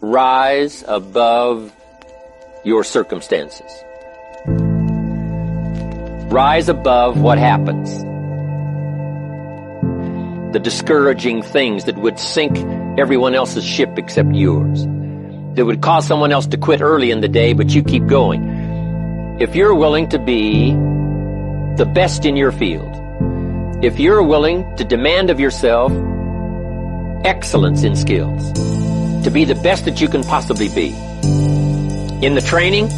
rise above your circumstances. Rise above what happens. The discouraging things that would sink everyone else's ship except yours. That would cause someone else to quit early in the day, but you keep going. If you're willing to be the best in your field, if you're willing to demand of yourself excellence in skills, to be the best that you can possibly be, in the training,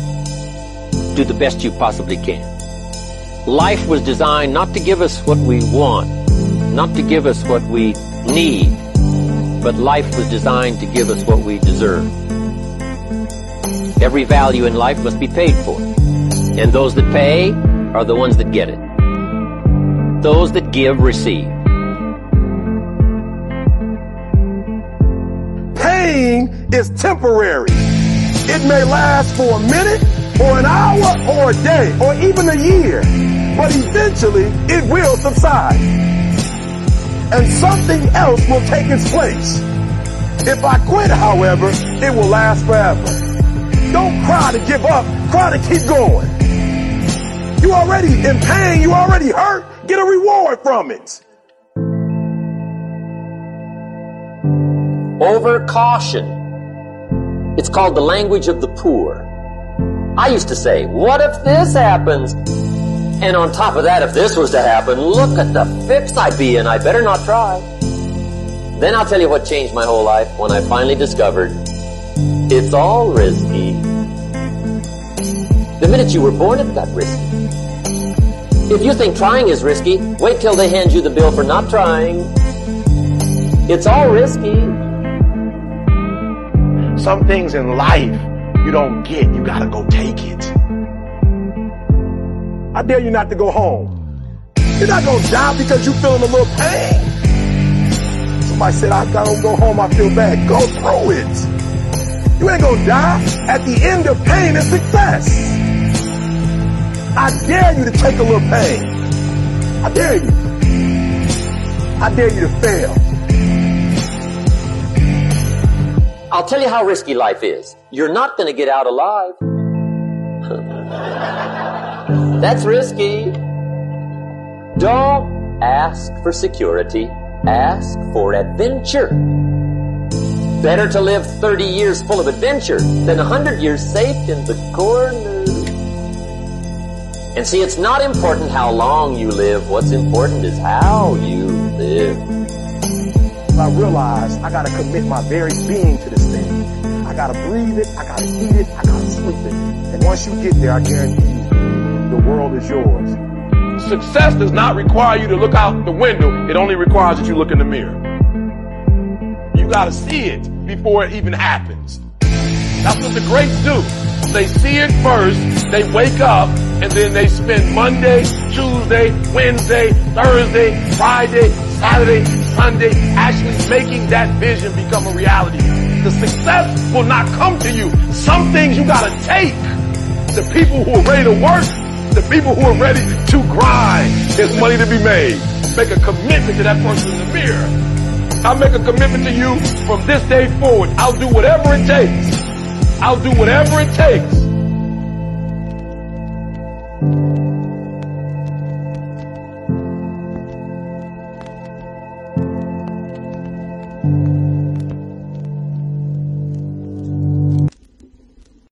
do the best you possibly can. Life was designed not to give us what we want, not to give us what we need, but life was designed to give us what we deserve. Every value in life must be paid for. And those that pay are the ones that get it. Those that give receive. Is temporary. It may last for a minute or an hour or a day or even a year, but eventually it will subside. And something else will take its place. If I quit, however, it will last forever. Don't cry to give up, cry to keep going. You already in pain, you already hurt, get a reward from it. Over caution. It's called the language of the poor. I used to say, what if this happens? And on top of that, if this was to happen, look at the fix I'd be in. I better not try. Then I'll tell you what changed my whole life when I finally discovered it's all risky. The minute you were born, it got risky. If you think trying is risky, wait till they hand you the bill for not trying. It's all risky. Some things in life you don't get, you gotta go take it. I dare you not to go home. You're not gonna die because you feeling a little pain. Somebody said, I gotta go home, I feel bad. Go through it. You ain't gonna die. At the end of pain is success. I dare you to take a little pain. I dare you. I dare you to fail. I'll tell you how risky life is. You're not going to get out alive. That's risky. Don't ask for security. Ask for adventure. Better to live 30 years full of adventure than 100 years safe in the corner. And see, it's not important how long you live. What's important is how you live. I realized I gotta commit my very being to this thing. I gotta breathe it, I gotta eat it, I gotta sleep it. And once you get there, I guarantee you, the world is yours. Success does not require you to look out the window. It only requires that you look in the mirror. You gotta see it before it even happens. That's what the greats do. They see it first, they wake up, and then they spend Monday, Tuesday, Wednesday, Thursday, Friday, Saturday, Sunday actually making that vision become a reality. The success will not come to you. Some things you gotta take. The people who are ready to work, the people who are ready to grind, there's money to be made. Make a commitment to that person in the mirror. I'll make a commitment to you from this day forward. I'll do whatever it takes. I'll do whatever it takes